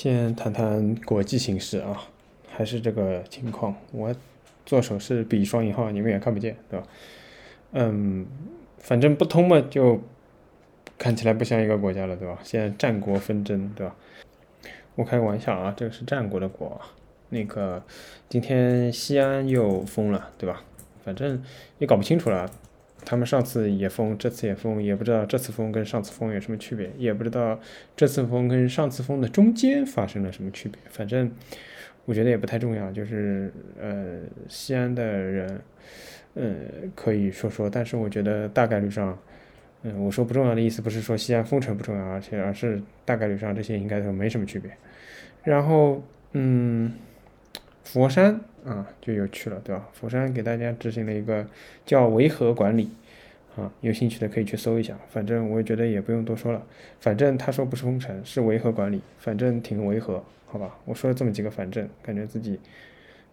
先谈谈国际形势啊，还是这个情况。我做手势比双引号，你们也看不见，对吧？嗯，反正不通嘛，就看起来不像一个国家了，对吧？现在战国纷争，对吧？我开个玩笑啊，这个是战国的国。那个今天西安又封了，对吧？反正也搞不清楚了。他们上次也封，这次也封，也不知道这次封跟上次封有什么区别，也不知道这次封跟上次封的中间发生了什么区别。反正我觉得也不太重要，就是呃，西安的人，呃，可以说说，但是我觉得大概率上，嗯，我说不重要的意思不是说西安封城不重要，而且而是大概率上这些应该都没什么区别。然后，嗯，佛山。啊，就有趣了，对吧？佛山给大家执行了一个叫维和管理，啊，有兴趣的可以去搜一下。反正我觉得也不用多说了，反正他说不是封城，是维和管理，反正挺维和，好吧？我说了这么几个反正，感觉自己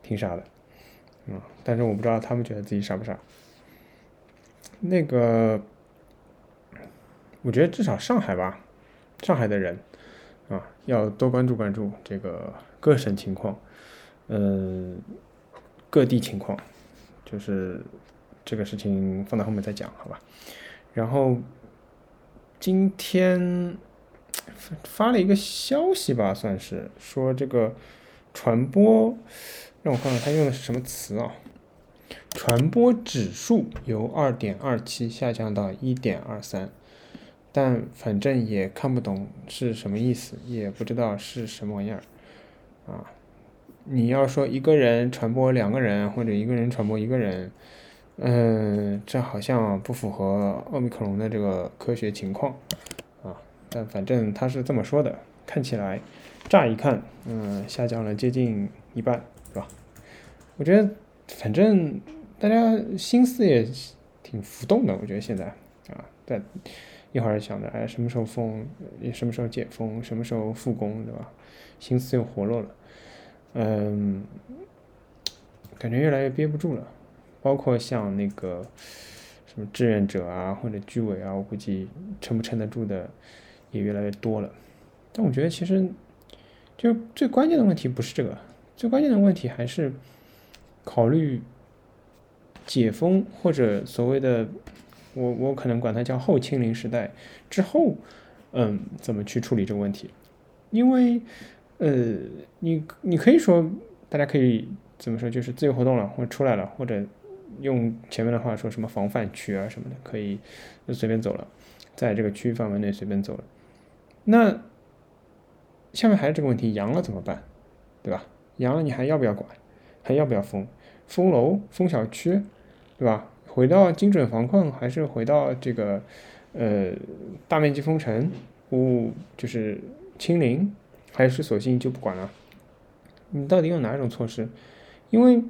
挺傻的，啊，但是我不知道他们觉得自己傻不傻。那个，我觉得至少上海吧，上海的人啊，要多关注关注这个各省情况。嗯，各地情况，就是这个事情放到后面再讲，好吧？然后今天发了一个消息吧，算是说这个传播，让我看看他用的是什么词啊？传播指数由二点二七下降到一点二三，但反正也看不懂是什么意思，也不知道是什么玩意儿啊。你要说一个人传播两个人，或者一个人传播一个人，嗯，这好像不符合奥密克戎的这个科学情况啊。但反正他是这么说的，看起来乍一看，嗯，下降了接近一半，是吧？我觉得反正大家心思也挺浮动的，我觉得现在啊，在一会儿想着哎什么时候封，什么时候解封，什么时候复工，对吧？心思又活络了。嗯，感觉越来越憋不住了，包括像那个什么志愿者啊，或者居委啊，我估计撑不撑得住的也越来越多了。但我觉得其实就最关键的问题不是这个，最关键的问题还是考虑解封或者所谓的我我可能管它叫后清零时代之后，嗯，怎么去处理这个问题，因为。呃，你你可以说，大家可以怎么说，就是自由活动了，或者出来了，或者用前面的话说什么防范区啊什么的，可以就随便走了，在这个区域范围内随便走了。那下面还是这个问题，阳了怎么办？对吧？阳了你还要不要管？还要不要封？封楼、封小区，对吧？回到精准防控，还是回到这个呃大面积封城，不就是清零？还是索性就不管了，你到底用哪种措施？因为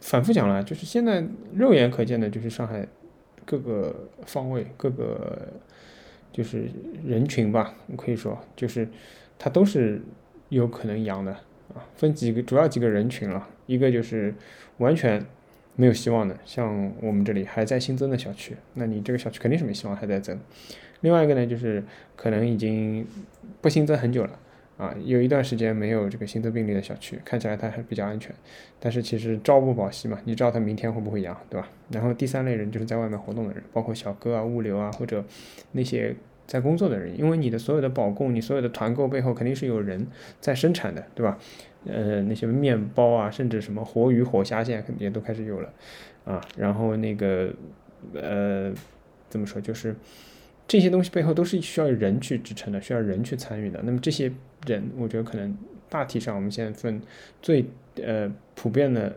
反复讲了，就是现在肉眼可见的，就是上海各个方位、各个就是人群吧，可以说就是它都是有可能阳的啊。分几个主要几个人群了，一个就是完全没有希望的，像我们这里还在新增的小区，那你这个小区肯定是没希望还在增。另外一个呢，就是可能已经不新增很久了。啊，有一段时间没有这个新增病例的小区，看起来它还比较安全，但是其实朝不保夕嘛，你知道它明天会不会阳，对吧？然后第三类人就是在外面活动的人，包括小哥啊、物流啊，或者那些在工作的人，因为你的所有的保供、你所有的团购背后肯定是有人在生产的，对吧？呃，那些面包啊，甚至什么活鱼、活虾，现在肯定都开始有了啊。然后那个呃，怎么说，就是这些东西背后都是需要人去支撑的，需要人去参与的。那么这些。人，我觉得可能大体上我们现在分最呃普遍的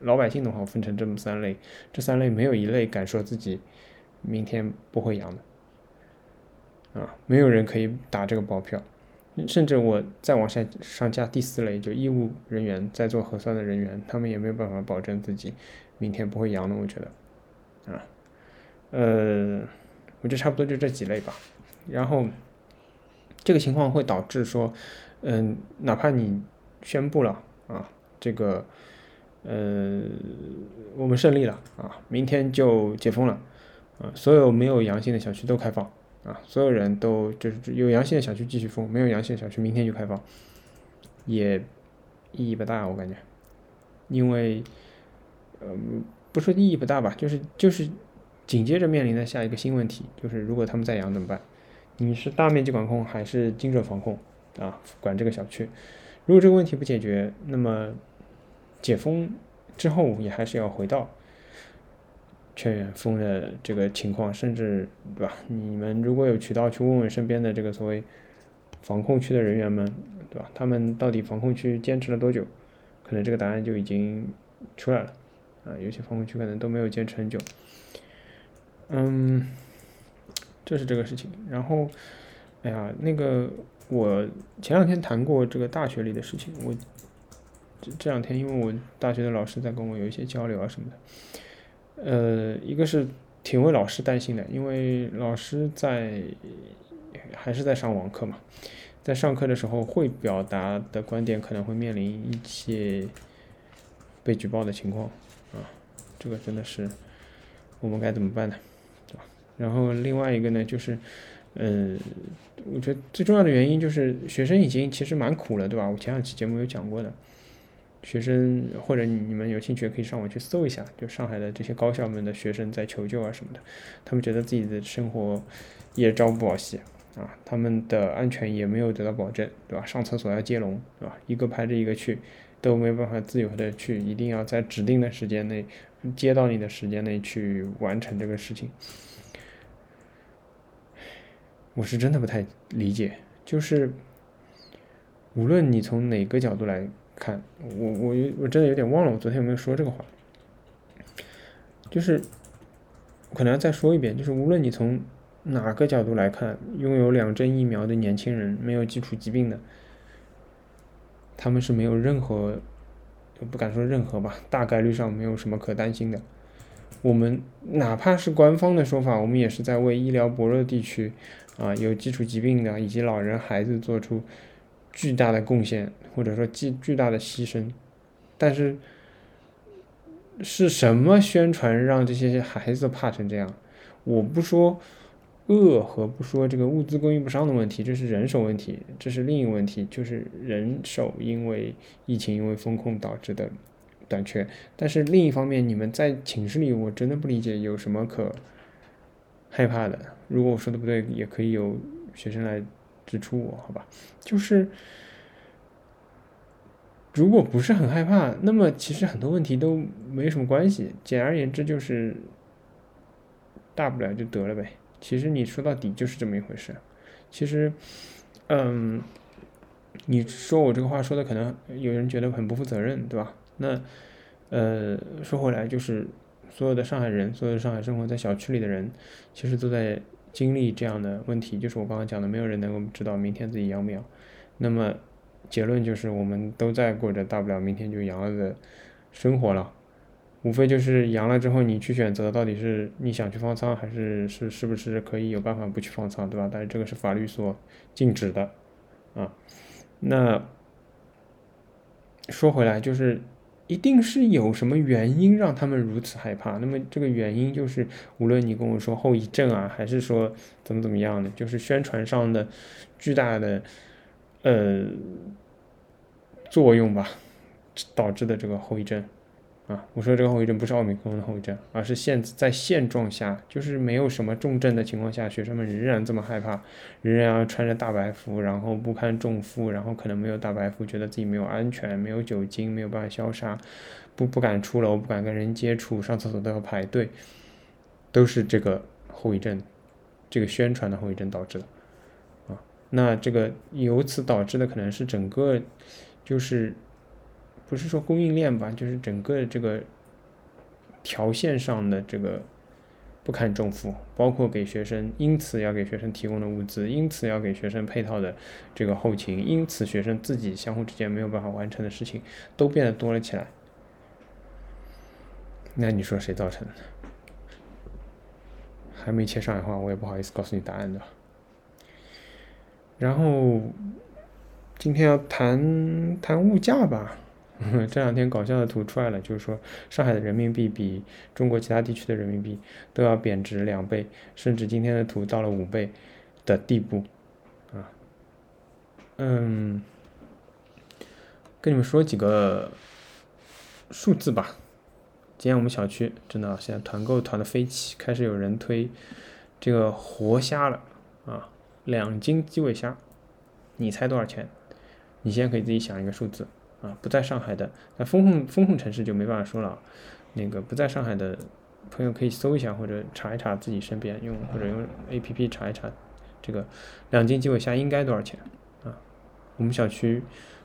老百姓的话，分成这么三类，这三类没有一类敢说自己明天不会阳的，啊，没有人可以打这个包票，甚至我再往下上加第四类，就医务人员在做核酸的人员，他们也没有办法保证自己明天不会阳的，我觉得，啊，呃，我觉得差不多就这几类吧，然后。这个情况会导致说，嗯，哪怕你宣布了啊，这个，呃，我们胜利了啊，明天就解封了，啊，所有没有阳性的小区都开放啊，所有人都就是有阳性的小区继续封，没有阳性的小区明天就开放，也意义不大，我感觉，因为，嗯，不说意义不大吧，就是就是紧接着面临的下一个新问题，就是如果他们再阳怎么办？你是大面积管控还是精准防控啊？管这个小区，如果这个问题不解决，那么解封之后也还是要回到。全封的这个情况，甚至对吧？你们如果有渠道去问问身边的这个所谓防控区的人员们，对吧？他们到底防控区坚持了多久？可能这个答案就已经出来了啊。有些防控区可能都没有坚持很久。嗯，这是这个事情。然后，哎呀，那个我前两天谈过这个大学里的事情。我这这两天因为我大学的老师在跟我有一些交流啊什么的。呃，一个是挺为老师担心的，因为老师在还是在上网课嘛，在上课的时候会表达的观点可能会面临一些被举报的情况啊，这个真的是我们该怎么办呢？然后另外一个呢，就是呃，我觉得最重要的原因就是学生已经其实蛮苦了，对吧？我前两期节目有讲过的。学生或者你们有兴趣可以上网去搜一下，就上海的这些高校们的学生在求救啊什么的，他们觉得自己的生活也朝不保夕啊，他们的安全也没有得到保证，对吧？上厕所要接龙，对吧？一个排着一个去，都没有办法自由的去，一定要在指定的时间内接到你的时间内去完成这个事情。我是真的不太理解，就是无论你从哪个角度来。看我我我真的有点忘了我昨天有没有说这个话，就是可能要再说一遍，就是无论你从哪个角度来看，拥有两针疫苗的年轻人，没有基础疾病的，他们是没有任何，不敢说任何吧，大概率上没有什么可担心的。我们哪怕是官方的说法，我们也是在为医疗薄弱地区啊有基础疾病的以及老人孩子做出。巨大的贡献，或者说巨巨大的牺牲，但是是什么宣传让这些孩子怕成这样？我不说饿和不说这个物资供应不上的问题，这是人手问题，这是另一个问题，就是人手因为疫情因为风控导致的短缺。但是另一方面，你们在寝室里，我真的不理解有什么可害怕的。如果我说的不对，也可以有学生来。指出我好吧，就是如果不是很害怕，那么其实很多问题都没什么关系。简而言之，就是大不了就得了呗。其实你说到底就是这么一回事。其实，嗯，你说我这个话说的可能有人觉得很不负责任，对吧？那呃，说回来，就是所有的上海人，所有的上海生活在小区里的人，其实都在。经历这样的问题，就是我刚刚讲的，没有人能够知道明天自己阳不阳。那么结论就是，我们都在过着大不了明天就阳了的生活了。无非就是阳了之后，你去选择到底是你想去放仓，还是是是不是可以有办法不去放仓，对吧？但是这个是法律所禁止的啊。那说回来就是。一定是有什么原因让他们如此害怕。那么这个原因就是，无论你跟我说后遗症啊，还是说怎么怎么样的，就是宣传上的巨大的呃作用吧，导致的这个后遗症。啊，我说这个后遗症不是奥密克戎的后遗症，而是现在现状下，就是没有什么重症的情况下，学生们仍然这么害怕，仍然要穿着大白服，然后不堪重负，然后可能没有大白服，觉得自己没有安全，没有酒精，没有办法消杀，不不敢出楼，不敢跟人接触，上厕所都要排队，都是这个后遗症，这个宣传的后遗症导致的。啊，那这个由此导致的可能是整个就是。不是说供应链吧，就是整个这个条线上的这个不堪重负，包括给学生，因此要给学生提供的物资，因此要给学生配套的这个后勤，因此学生自己相互之间没有办法完成的事情，都变得多了起来。那你说谁造成的？还没切上海话，我也不好意思告诉你答案的。然后今天要谈谈物价吧。这两天搞笑的图出来了，就是说上海的人民币比中国其他地区的人民币都要贬值两倍，甚至今天的图到了五倍的地步，啊，嗯，跟你们说几个数字吧。今天我们小区真的现在团购团的飞起，开始有人推这个活虾了啊，两斤基尾虾，你猜多少钱？你现在可以自己想一个数字啊，不在上海的，那风控风控城市就没办法说了。那个不在上海的朋友可以搜一下或者查一查自己身边用或者用 A P P 查一查，这个两斤基尾虾应该多少钱啊？我们小区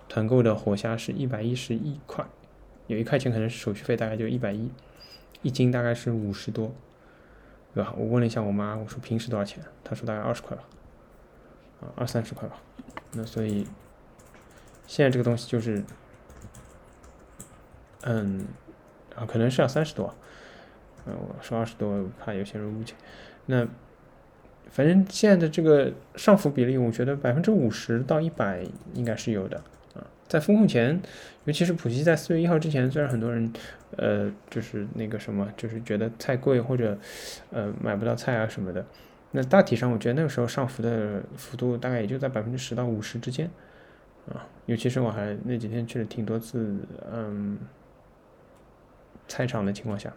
团购的活虾是一百一十一块。有一块钱可能是手续费，大概就一百一，一斤大概是五十多，对吧？我问了一下我妈，我说平时多少钱？她说大概二十块吧，啊，二三十块吧。那所以现在这个东西就是，嗯，啊，可能是要三十多，嗯，我说二十多怕有些人误解。那反正现在的这个上浮比例，我觉得百分之五十到一百应该是有的啊。在风控前，尤其是普吉在四月一号之前，虽然很多人，呃，就是那个什么，就是觉得菜贵或者，呃，买不到菜啊什么的，那大体上我觉得那个时候上浮的幅度大概也就在百分之十到五十之间，啊，尤其是我还那几天去了挺多次，嗯，菜场的情况下，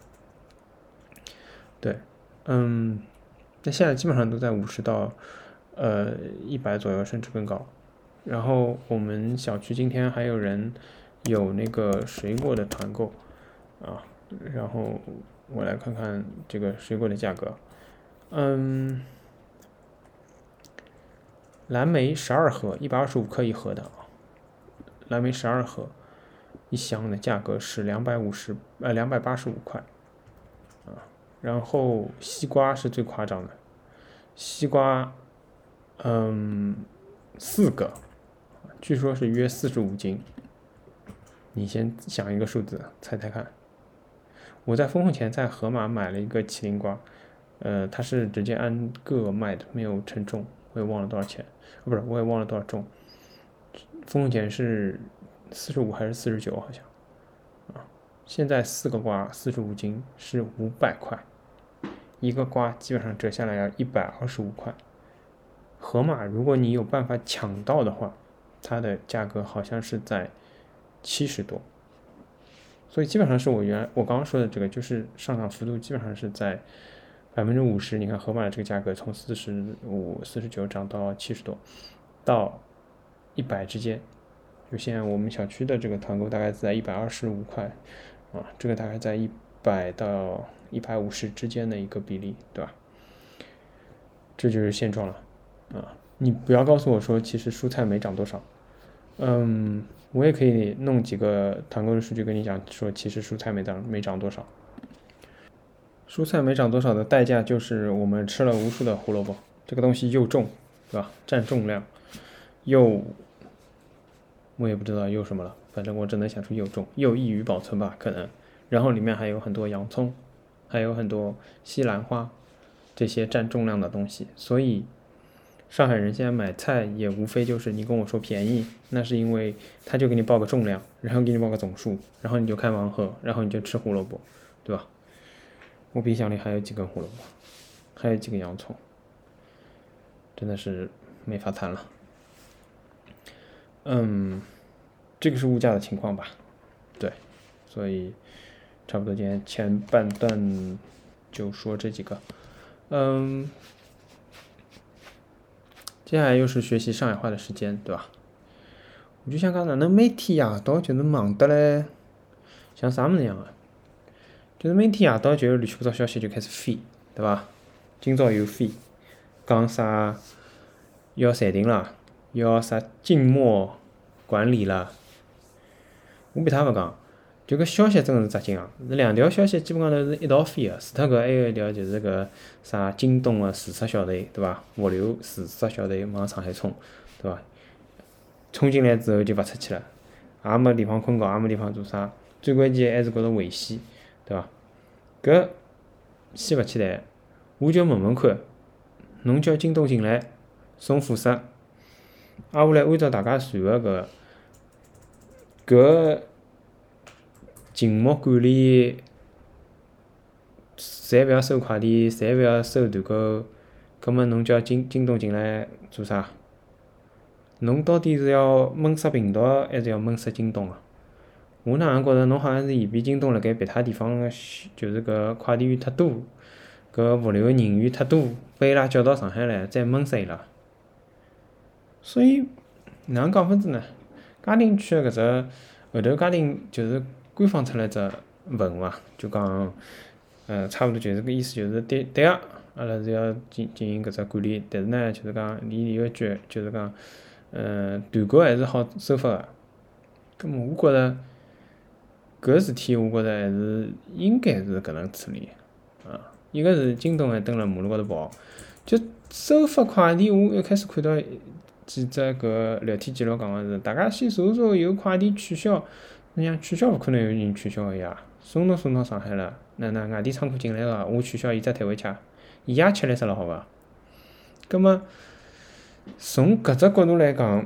对，嗯，那现在基本上都在五十到，呃，一百左右，甚至更高。然后我们小区今天还有人有那个水果的团购啊，然后我来看看这个水果的价格，嗯，蓝莓十二盒一百二十五克一盒的，蓝莓十二盒一箱的价格是两百五十呃两百八十五块啊，然后西瓜是最夸张的，西瓜嗯四个。据说是约四十五斤，你先想一个数字，猜猜看。我在封控前在盒马买了一个麒麟瓜，呃，它是直接按个卖的，没有称重，我也忘了多少钱，不是，我也忘了多少重。风险是四十五还是四十九？好像啊，现在四个瓜四十五斤是五百块，一个瓜基本上折下来要一百二十五块。盒马，如果你有办法抢到的话。它的价格好像是在七十多，所以基本上是我原我刚刚说的这个，就是上涨幅度基本上是在百分之五十。你看盒马的这个价格从四十五、四十九涨到七十多，到一百之间。就现在我们小区的这个团购大概在一百二十五块啊，这个大概在一百到一百五十之间的一个比例，对吧？这就是现状了啊！你不要告诉我说，其实蔬菜没涨多少。嗯，我也可以弄几个团购的数据跟你讲，说其实蔬菜没涨，没涨多少。蔬菜没涨多少的代价就是我们吃了无数的胡萝卜，这个东西又重，对吧？占重量，又我也不知道又什么了，反正我只能想出又重又易于保存吧，可能。然后里面还有很多洋葱，还有很多西兰花，这些占重量的东西，所以。上海人现在买菜也无非就是你跟我说便宜，那是因为他就给你报个重量，然后给你报个总数，然后你就开盲盒，然后你就吃胡萝卜，对吧？我冰箱里还有几根胡萝卜，还有几个洋葱，真的是没法谈了。嗯，这个是物价的情况吧？对，所以差不多今天前半段就说这几个，嗯。接下来又是学习上海话的时间，对吧？我就想讲，哪能每天夜到就是忙得嘞，像啥么子样的？就是每天夜到就有乱七八糟消息就开始飞，对吧？今朝又飞，讲啥要暂停了，要啥静默管理了。我比他勿讲。就搿消息真个是扎劲啊！那两条消息基本上头是一道飞个，除脱搿还有一条就是搿啥京东个自杀小队，对伐？物流自杀小队往上海冲，对伐？冲进来之后就勿出去了，也没地方困觉，也没地方做啥，最关键还是觉着危险，对伐？搿先勿去谈，我就问问看，侬叫京东进来送货色，挨下来按照大家传个搿搿。静默管理，侪勿要收快递，侪勿要收团购，葛末侬叫京京东进来做啥？侬到底是要闷杀病毒，还是要闷杀京东啊？我哪能觉着侬好像是嫌比京东辣盖别他地方个，就是搿快递员忒多，搿物流人员忒多，把伊拉叫到上海来再闷杀伊拉。所以哪能讲法子呢？嘉定区个搿只后头嘉定就是官方出了只文嘛，就讲，呃，差勿多就是搿意思，就是对对个，阿拉是要进进行搿只管理，但是呢，就是讲离离个句，就是讲，呃，团购还是好收发个。葛末我觉着。搿事体我觉着还是应该是搿能处理，啊，一个是京东还蹲辣马路高头跑，就收发快递，我一开始看到几只搿聊天记录讲个是，大家先查查有快递取消，你想取消勿可能有人取消个呀，送都送到上海了，哪能外地仓库进来个，我取消伊只退回去，伊也吃力死了好伐？葛末从搿只角度来讲，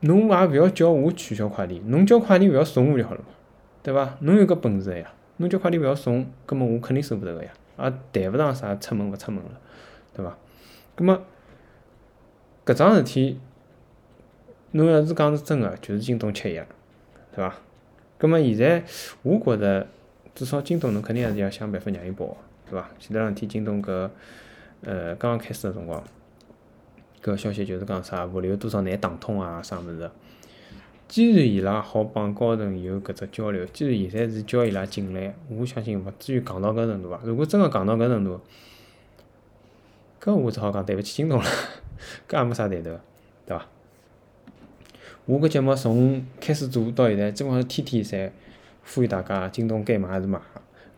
侬也勿要叫我取消快递，侬叫快递勿要送我就好了嘛。对伐？侬有搿本事个呀，侬叫快递勿要送，葛末我肯定收勿着个呀，也谈勿上啥出门勿出门了，对伐？葛末搿桩事体，侬要是讲是真个，就是京东吃药对伐？葛末现在我觉着，至少京东侬肯定还是要想办法让伊跑，对伐？前头两天京东搿呃刚刚开始个辰光，搿消息就是讲啥物流多少难打通啊，啥物事。既然伊拉好帮高层有搿只交流，既然现在是叫伊拉进来，我相信勿至于戆到搿程度伐？如果真个戆到搿程度，搿我只好讲对勿起京东了，搿也没啥谈头，对伐？我搿节目从开始做到现在，基本上天天侪呼吁大家，京东该买还是买，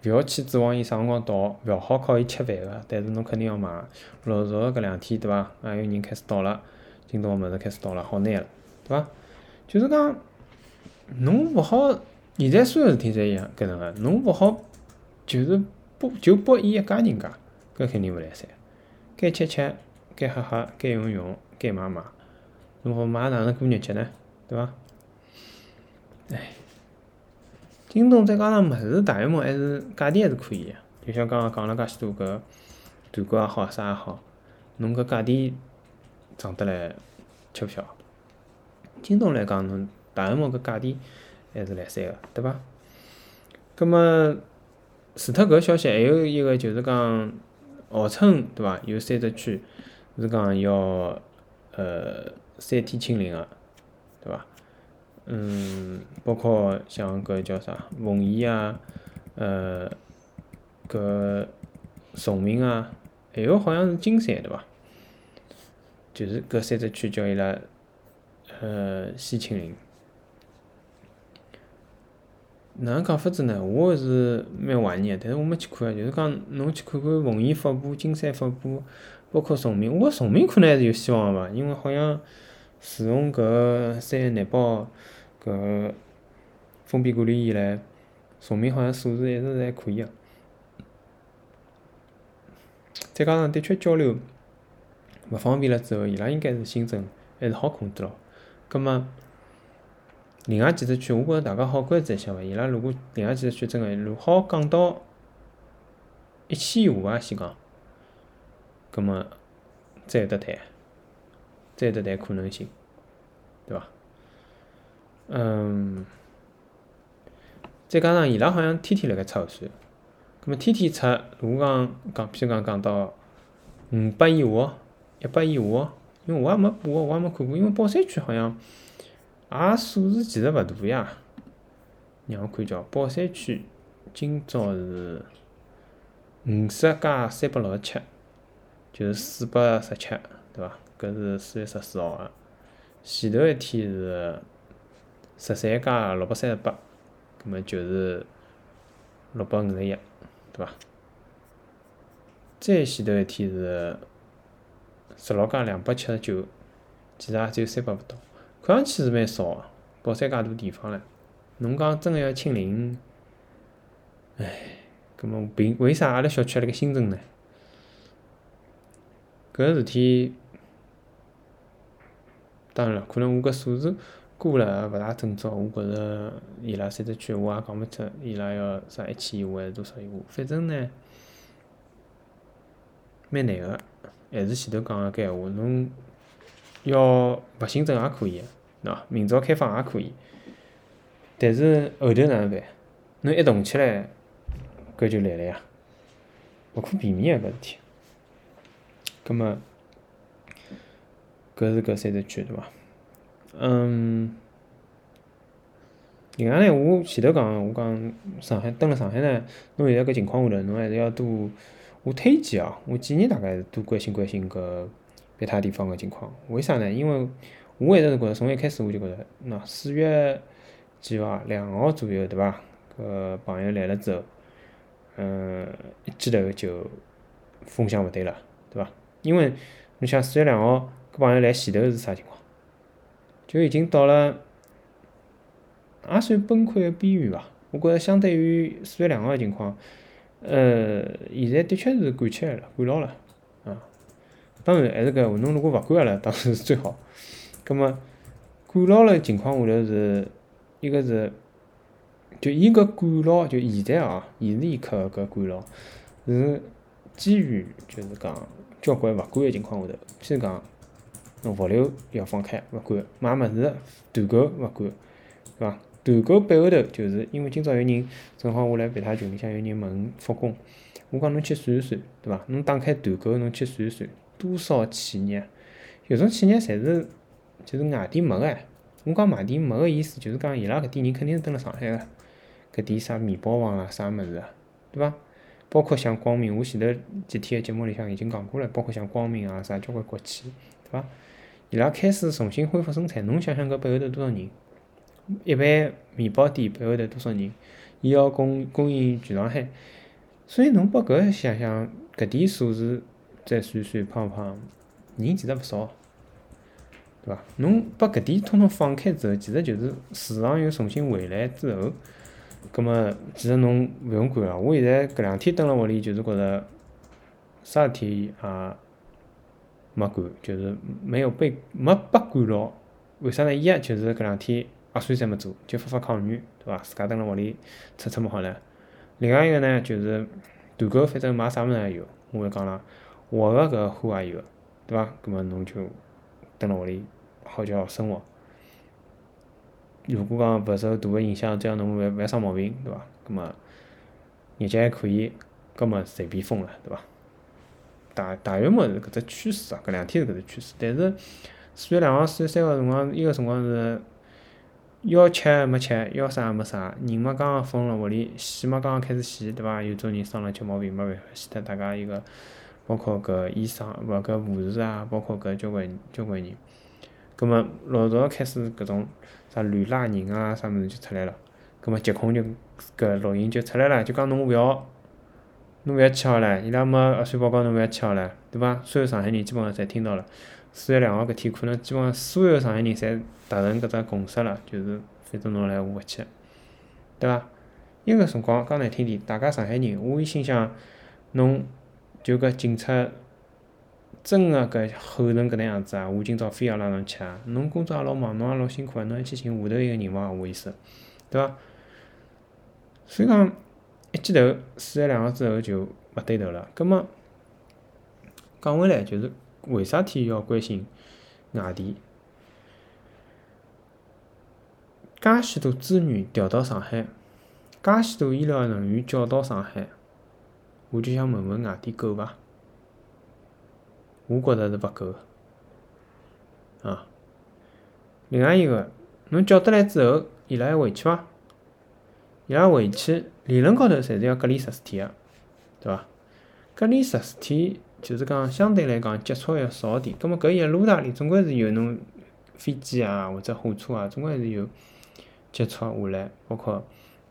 勿要去指望伊啥辰光到，勿好靠伊吃饭个，但是侬肯定要买。陆续搿两天，对伐？还有人开始到了，京东个物事开始到了，好难了，对伐？就是讲，侬勿好，现在所有事体侪一样，搿能个，侬勿好，就是拨就拨伊一家人家，搿肯定勿来三。该吃吃，该喝喝，该用用，该买买，侬好买哪能过日脚呢？对伐？唉，京东再加上物事大约么还是价钿还是可以个，就像刚刚讲了介许多搿团购也好，啥也好，侬搿价钿涨得来，吃勿消。京东来讲，侬大项目搿价钿还是来三个，对伐？葛末除脱搿消息，还有一个就是讲，号称对伐？有三只区是讲要呃三天清零个，对伐？嗯，包括像搿叫啥奉贤啊，呃，搿崇明啊，还有好像是金山，对伐？就是搿三只区叫伊拉。呃，西清零，哪能讲法子呢？我是蛮怀念个，但是我没去看啊。就是讲，侬去看看奉贤发布、金山发布，包括崇明，我崇明可能还是有希望个伐？因为好像自从搿三月廿八搿封闭管理以来，崇明好像数字一直是还可以个。再加上的确交流勿方便了之后，伊拉应该是新增还是好控制牢。葛末，另外几只区，我觉着大家好关注一下伐？伊拉如果另外几只区真个如好降到一千以下啊，先讲，葛末再得谈，再得谈可能性，对伐？嗯，再加上伊拉好像天天辣盖出核酸，葛末天天出，如果讲讲，譬如讲讲到五百以下，一百以下。因为我也没报，我也没看过。因为宝山区好像也数字其实勿大呀。让我看叫宝山区今朝是五十加三百六十七，就是四百十七，对伐？搿是四月十四号个。前头一天是十三加六百三十八，葛末就是六百五十一，对伐？再前头一天是。十六加两百七十九，其实也只有三百勿到，看上去是蛮少个。宝山介大地方唻，侬讲真个要清零，唉，搿么凭为啥阿拉小区辣盖新增呢？搿事体，当然了，可能我搿数字估了勿大准确，我觉着伊拉三只区我也讲勿出，伊拉要啥一千以下还是多少以下，反正呢，蛮难个。还是前头讲个搿闲话，侬要勿新增也可以，喏，明朝开放也可以。但是后头哪能办？侬一动起来，搿就来了呀，勿可避免个搿事体。葛末，搿是搿三只区对伐？嗯。另外呢，我前头讲，我讲上海，蹲辣上海呢，侬现在搿情况下头，侬还是要多，我推荐哦，我建议大家是多关心关心搿别他地方个情况。为啥呢？因为我一直是觉着，从一开始我就觉着，喏，四月几号啊？两号左右，对伐？搿朋友来了之后，嗯，一记头就风向勿对了，对伐？因为侬想四月两号搿朋友来前头是啥情况？就已经到了。也算崩溃个边缘伐？我觉着相对于四月两号个情况，呃，现在的确是管起来了，管牢了，啊，当然还是搿话，侬如果勿管阿拉，当然是最好。葛末管牢了情况下头是，一个是，就伊搿管牢，就现在啊，现时一刻搿管牢，是基于就是讲交关勿管个情况下头，譬如讲，侬物流要放开勿管，买物事团购勿管，对伐？团购背后头，就是因为今朝有人正好我辣别他群里向有人问复工，我讲侬去算一算，对伐？侬打开团购，侬去算一算，多少企业？有种企业侪是就是外地没个。我讲外地没个意思，就是讲伊拉搿点人肯定是蹲辣上海个，搿点啥面包房啊，啥物事啊，对伐？包括像光明，我前头几天个节目里向已经讲过了，包括像光明啊，啥交关国企，对伐？伊拉开始重新恢复生产，侬想想搿背后头多少人？一般面包店背后头多少人？伊要供供应全上海，所以侬把搿想想，搿点数字再算算，胖胖人其实勿少，对伐？侬把搿点统统放开之后，其实就是市场又重新回来之后，葛末其实侬勿用管了。我现在搿两天蹲辣屋里，就是觉着啥事体也没管，就是没有被没被管牢。为啥呢？一就是搿两天。核酸侪没做，就发发抗原，对伐？自家蹲辣屋里出出么好了。另外一个呢，就是团购，反正买啥物事也有。我讲了，活个搿货也有，对伐？葛末侬就蹲辣屋里好叫生活。如果讲勿受大个影响，只要侬勿勿生毛病，对伐？葛末日脚还可以，葛末随便封了，对伐？大大约么是搿只趋势啊，搿两天是搿只趋势。但是四月两号、四月三号辰光，伊个辰光是。要吃没吃，要啥没啥，人嘛刚刚封了屋里，死嘛刚刚开始死，对伐？有种人生了吃毛病，没办法死脱大家一个，包括搿医生，勿搿护士啊，包括搿交关交关人，葛末陆续开始搿种啥乱拉人啊，啥物事就出来了，葛末疾控就搿录音就出来了，就讲侬勿要，侬勿要去好唻，伊拉没核酸报告侬勿要去好唻，对伐？所有上海人基本上侪听到了。四月两号搿天，可能基本上所有上海人侪达成搿只共识了，就是反正侬来我勿去，对伐？伊个辰光讲难听点，大家上海人，我一心想，侬就搿警察真个搿吼成搿能样子啊！我今朝非要拉侬去啊！侬工作也老忙，侬也老辛苦啊！侬还去寻下头一个人伐？我意思，对伐？所以讲一记头四月两号之后就勿对头了。葛末讲回来就是。为啥体要关心外地？介许多资源调到上海，介许多医疗人员叫到上海，我就想问问外地够伐？我觉着是勿够啊。另外一个，侬叫得来之后，伊拉还回去伐？伊拉回去，理论高头侪是要隔离十四天个，对伐？隔离十四天。就是讲相对来讲接触要少点，葛末搿一路大里总归是有侬飞机啊或者火车啊，总归是有接触下来，包括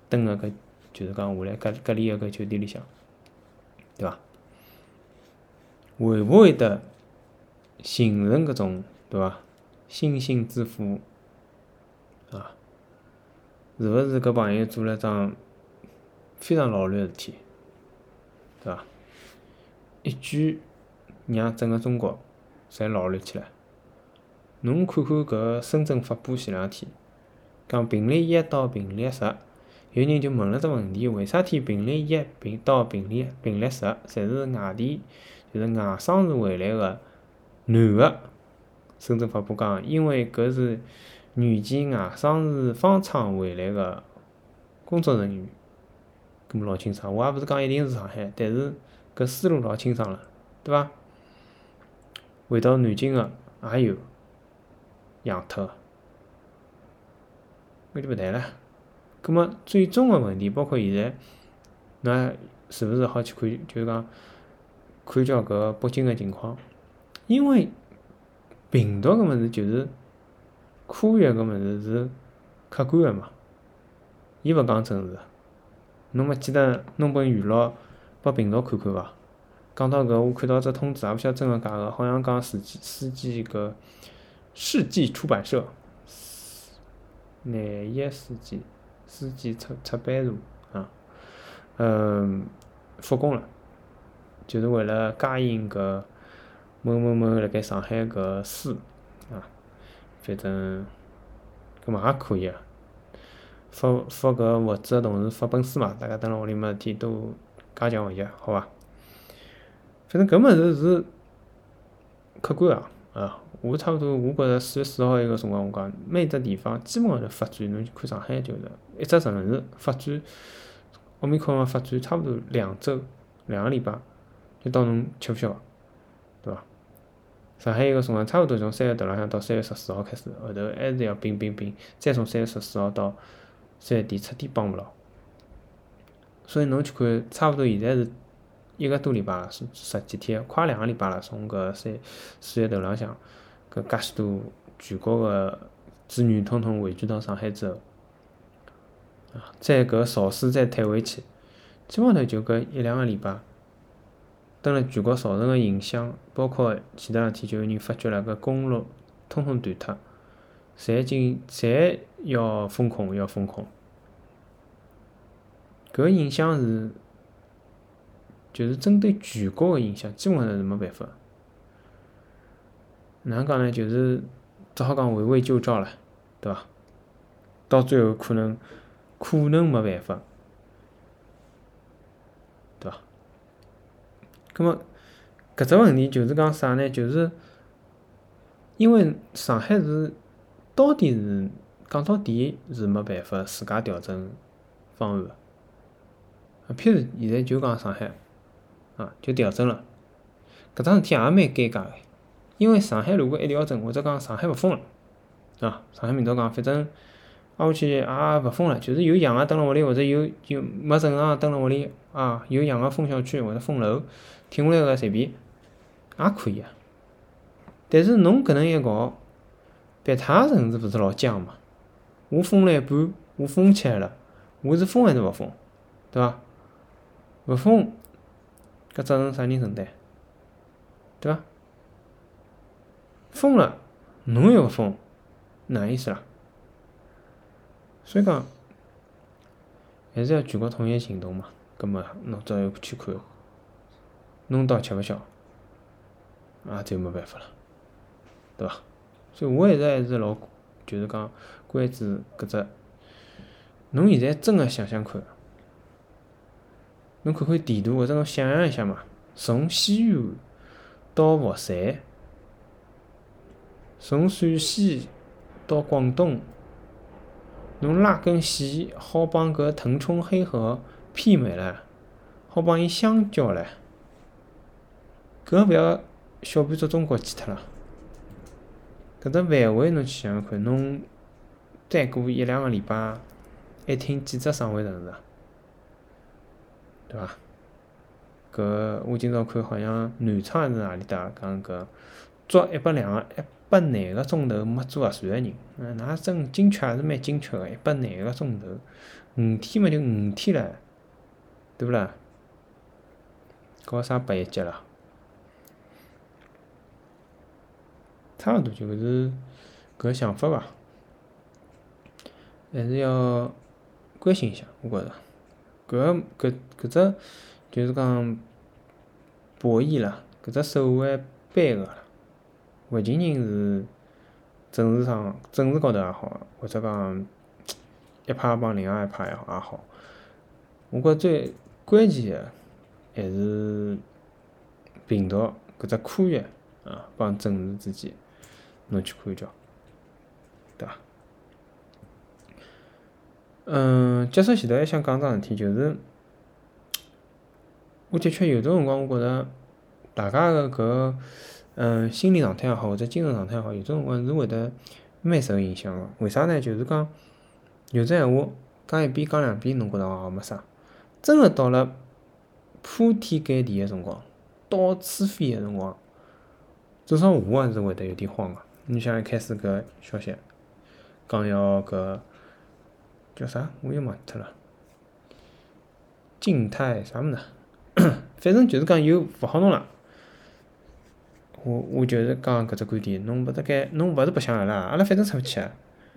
蹲个搿就是讲下来隔隔离个搿酒店里向，对伐？会勿会得形成搿种对伐？星星之火啊？是勿是搿朋友做了桩非常老卵个事体，对伐？一举让整个中国侪老卵起来。侬看看搿深圳发布前两天，讲病例一到病例十，有人就问了只问题：为啥体病例一病到病例病例十，侪是外地，就是外省市回来个男个，深圳发布讲，因为搿是原籍外省市方舱回来个工作人员，搿么老清爽。我也勿是讲一定是上海，但是搿思路老清爽了，对伐？回到南京个也有养脱个，搿就勿谈了。葛末最终个问题，包括现在，㑚是勿是好去看？就是讲看叫搿北京个情况，因为病毒搿物事就是科学搿物事是客观个嘛，伊勿讲政治。侬勿记得弄本语录拨病毒看看伐？讲到搿，我看到只通知，也勿晓得真个假个，好像讲世纪世纪搿世纪出版社，廿一世纪世纪出出版社啊，嗯，复工了，就是为了加印搿某某某辣盖上海搿书啊，反正搿么也可以啊，发发搿物资个同时发本书嘛，大家蹲辣屋里没事体都加强学习，好伐？反正搿物事是客观个，啊，我差勿多，我觉着四月四号埃个辰光，我讲每只地方基本上侪发展，侬去看上海就是一只城市发展，奥密克戎发展差勿多两周，两个礼拜。就到侬吃勿消，对伐？上海一个辰光差勿多从三月头浪向到三月十四号开始，后头还是要冰冰冰，再从三月十四号到三月底彻底帮勿牢，所以侬去看，差勿多现在是。一个多礼拜了，十十几天，快两个礼拜了。从搿三四月头浪向，搿介许多全国个资源统统汇聚到上海之后，啊，再搿潮水再退回去，基本上头就搿一两个礼拜，蹲辣全国造成个影响，包括前头两天就有人发觉了，搿公路通通断脱，侪进侪要封控，要封控，搿影响是。就是针对全国个影响，基本上是没办法。哪能讲呢？就是只好讲围魏救赵了，对伐？到最后可能可能没办法，对伐？葛末搿只问题就是讲啥呢？就是因为上海是到底是讲到底是没办法自家调整方案个。譬如现在就讲上海。啊，就调整了，搿桩事体也蛮尴尬个，因为上海如果一调整，或者讲上海勿封了，啊，上海明朝讲，反正挨下去也勿封了，就是有阳个蹲辣屋里，或者有有没正常蹲辣屋里，啊，有阳个封小区或者封楼，听下来个随便，也可以啊。但是侬搿能一搞，别他城市勿是老僵嘛？我封了一半，我封起来了，我是封还是勿封？对伐？勿封。搿责任啥人承担？对伐？封了，侬又勿封，哪意思啦？所以讲，还是要全国统一行动嘛。葛末侬只要去看，弄到吃勿消，也就没办法了，对伐？所以我一直还是老，就是讲关注搿只。侬现在真个想想看。侬看看地图，或者侬想象一下嘛，从西安到佛山，从陕西到广东，侬拉根线好帮搿腾冲黑河媲美了，好帮伊相交了，搿勿要小半只中国去脱了。搿只范围侬去想想看，侬再过一两个礼拜，还听几只省会城市？对伐？搿我今朝看好像南昌还是哪里搭讲搿捉一百两个一百廿个钟头没做核酸个人，嗯，那真精确还是蛮精确个，一百廿个钟头，五天嘛就五天了，对勿啦？搞啥八一级啦？差勿多就是搿想法伐，还是要关心一下，我觉着。搿搿搿只就是讲博弈啦，搿只手腕扳个，勿仅仅是政治上政治高头也好，或者讲一派帮另外一派也好也好，我觉最关键个还是病毒搿只科学啊帮政治之间，侬去看叫，对伐？嗯，结束前头还想讲桩事体，就是我的确有种辰光，我觉着大家个搿嗯心理状态也好，或者精神状态也好，有种辰光是会得蛮受影响个。为啥呢？就是讲有只闲话讲一遍讲两遍，侬觉着也没啥，真个到了铺天盖地个辰光，到处飞个辰光，至少我还是会得有点慌个。你像一开始搿消息讲要搿叫啥？我又忘脱了。静态啥物事？反正就是讲又勿好弄了。我我就是讲搿只观点，侬勿得该，侬勿是白相阿拉，阿拉反正出勿去啊。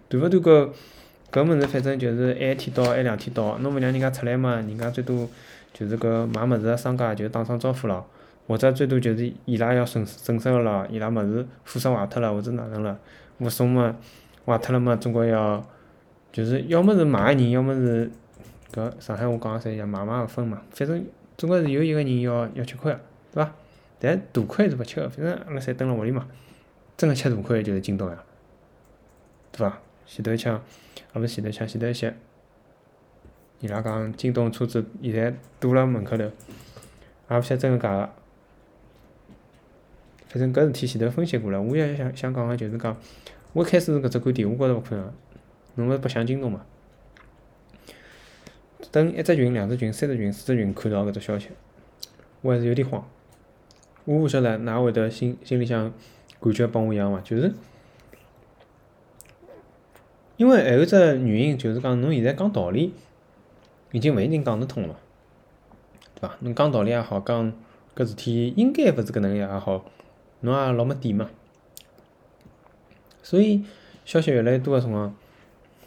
断勿断搿搿物事，反正就是一天到一两天到，侬勿让人家出来嘛，人家最多就是搿卖物事个商家就打声招呼咯，或者最多就是伊拉要损损失个咯，伊拉物事货色坏脱了或者哪能了，物送嘛坏脱了嘛，总归要就是要么是买个人，要么是搿上海话讲个啥叫买卖勿分嘛，反正总归是有一个人要要吃亏个，对伐？但大亏是勿吃个，反正阿拉侪蹲辣屋里嘛，真个吃大亏就是京东呀，对伐？前头抢，也勿是前头抢，前头一歇，伊拉讲京东车子现在堵辣门口头，也勿晓得真个假个。反正搿事体前头分析过了，我也想想讲个就是讲，我一开始搿只观点，我觉着勿可能，侬勿是白相京东嘛？等一只群、两只群、三只群、四只群看到搿只消息，我还是有点慌。我勿晓得㑚会得心心里向感觉帮我一样伐？就是因为还有只原因，就是讲侬现在讲道理已经勿一定讲得通了，对伐？侬讲道理也好，讲搿事体应该勿是搿能样也好，侬也老没底嘛。所以消息越来越多个辰光，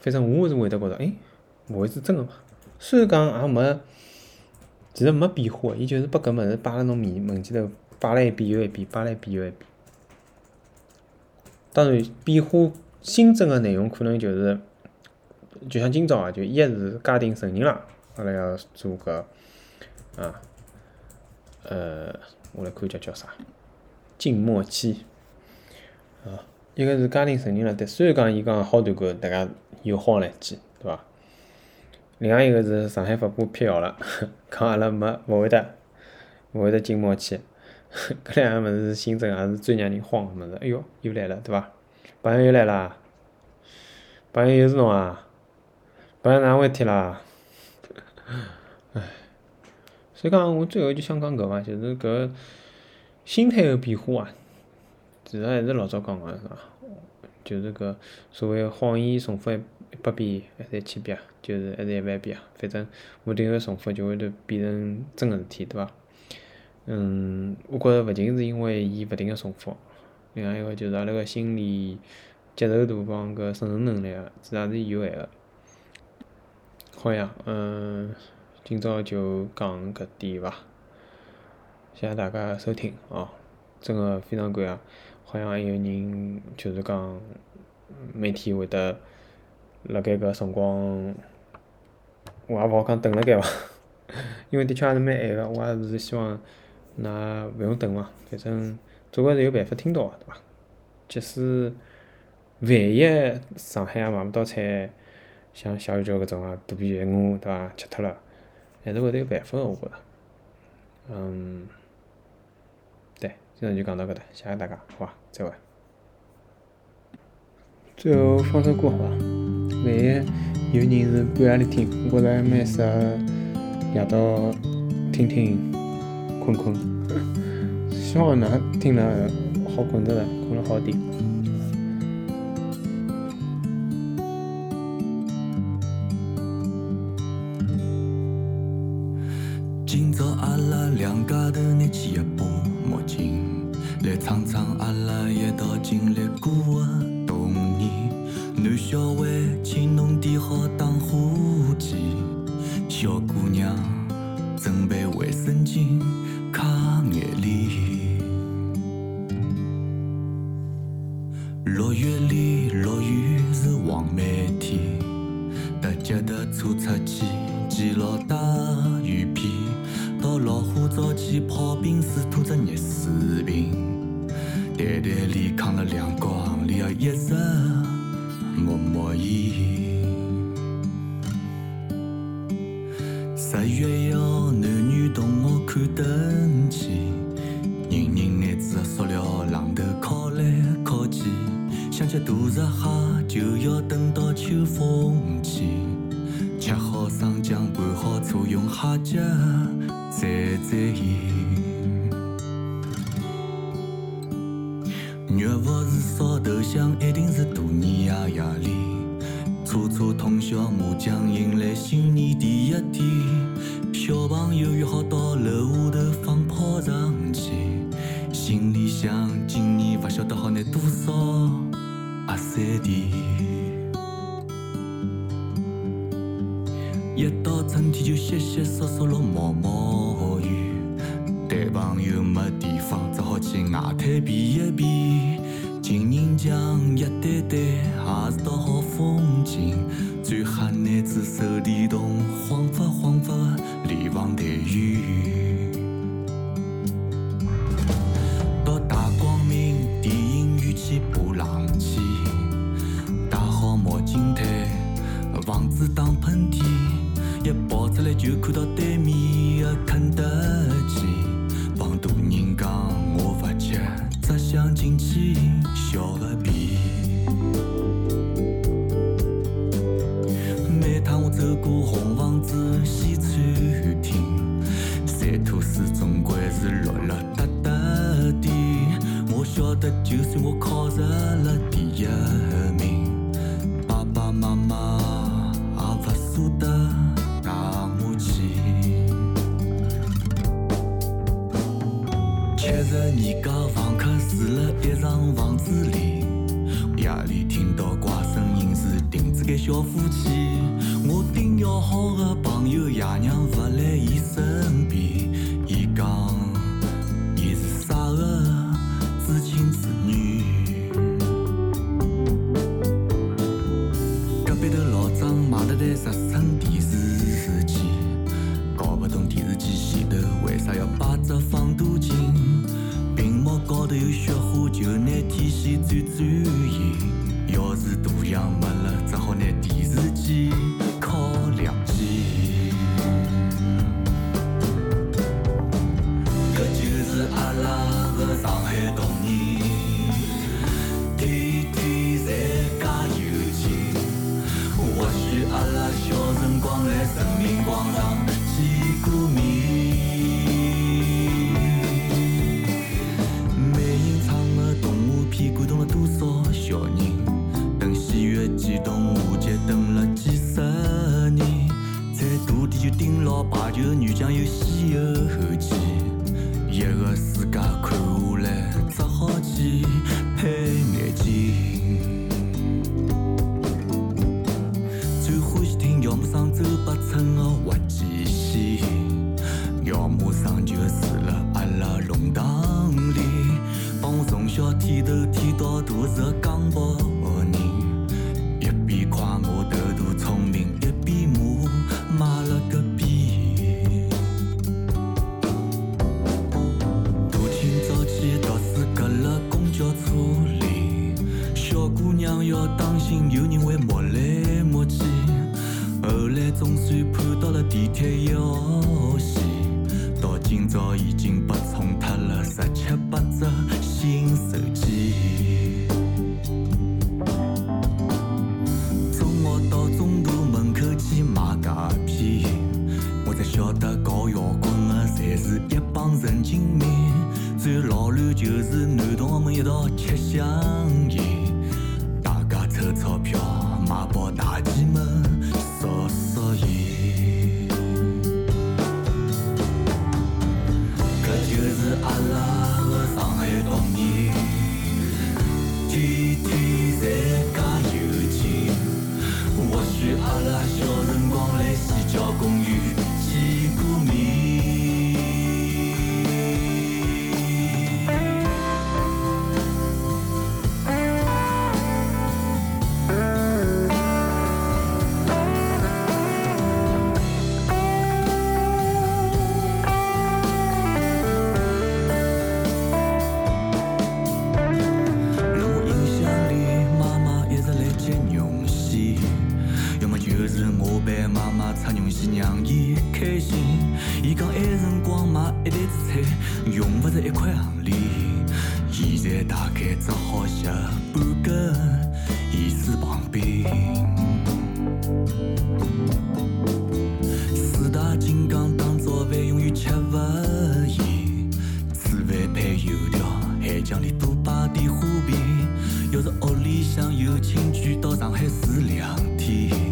反正我是会得觉着，哎，勿会是真个嘛？虽然讲也没，其实没变化，伊就是把搿物事摆辣侬面门前头。摆了一遍又一遍，摆了一遍又一遍。当然，变化新增个内容可能就是，就像今朝啊，就一是家庭成人了，阿拉要做个啊，呃，我来看叫叫啥，静默期啊。一个是家庭成员了，但虽然讲伊讲好团购，大家又慌了一记，对伐？另外一个是上海发布辟谣了，讲阿拉没勿会得，勿会得静默期。搿两个物事是新增，也是最让人慌个物事。哎哟，又来了，对伐？朋友又来啦，朋友又是侬啊？朋友哪回事体啦？唉，所以讲，我最后就想讲搿伐，就是搿心态个变化啊，其实还是老早讲个是伐？就是搿所谓谎言重复一百遍还是一千遍？就是还是一万遍啊？反正勿停个重复就会得变成真个事体，对伐？嗯，我觉着勿仅是因为伊勿停个重复，另外一个就是阿拉个心理接受度帮搿承受能力啊，其实也是有限个。好呀，嗯，今朝就讲搿点伐，谢谢大家收听哦，真个非常感谢，好像还有人就是讲每天会得辣盖搿辰光，我也勿好讲等辣盖伐，因为的确也是蛮晚个，我也是希望。那勿用等嘛，反正总归是有办法听到个，对伐？即使万一上海也买勿到菜，像小宇宙搿种啊，肚皮饿，对伐？吃脱了，还是会得有办法个，我觉着。嗯，今朝就讲到搿搭，谢谢大家，好伐？再会。最后放首歌好伐？万一有人是半夜里听，我觉着还蛮适合夜到听听。困困，希望㑚听了好困得了，困了好点。今朝阿拉两家头拿起一把墨镜，来唱唱阿拉一道经历过的童年。男小孩，十月一号男女同学看灯去人人拿着塑料榔头敲来敲去想吃大闸蟹就要等到秋风起。吃好生姜拌好醋用蟹脚蘸蘸盐就算我考上了第一名，爸爸妈妈也不舍得带我去。七十二家房客住了一幢房子里，夜里听到怪声音是钉子间小夫妻。家。家里多摆点花瓶，要是屋里向有亲戚到上海住两天。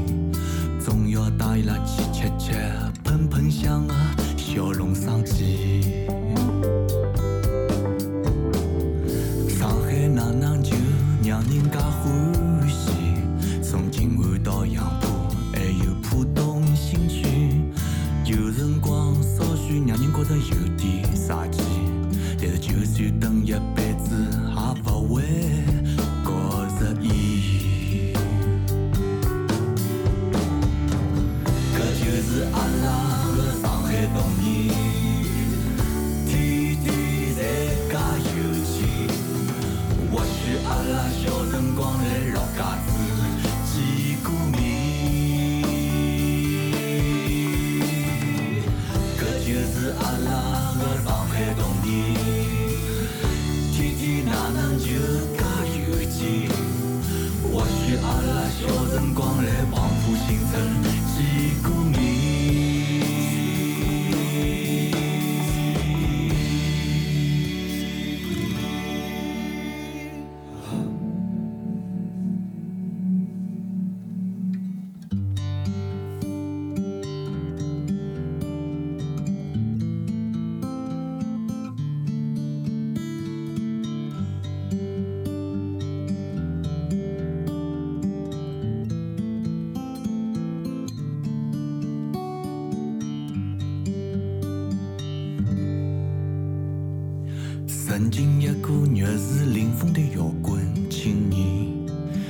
风的摇滚轻音，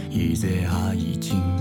现在也已经。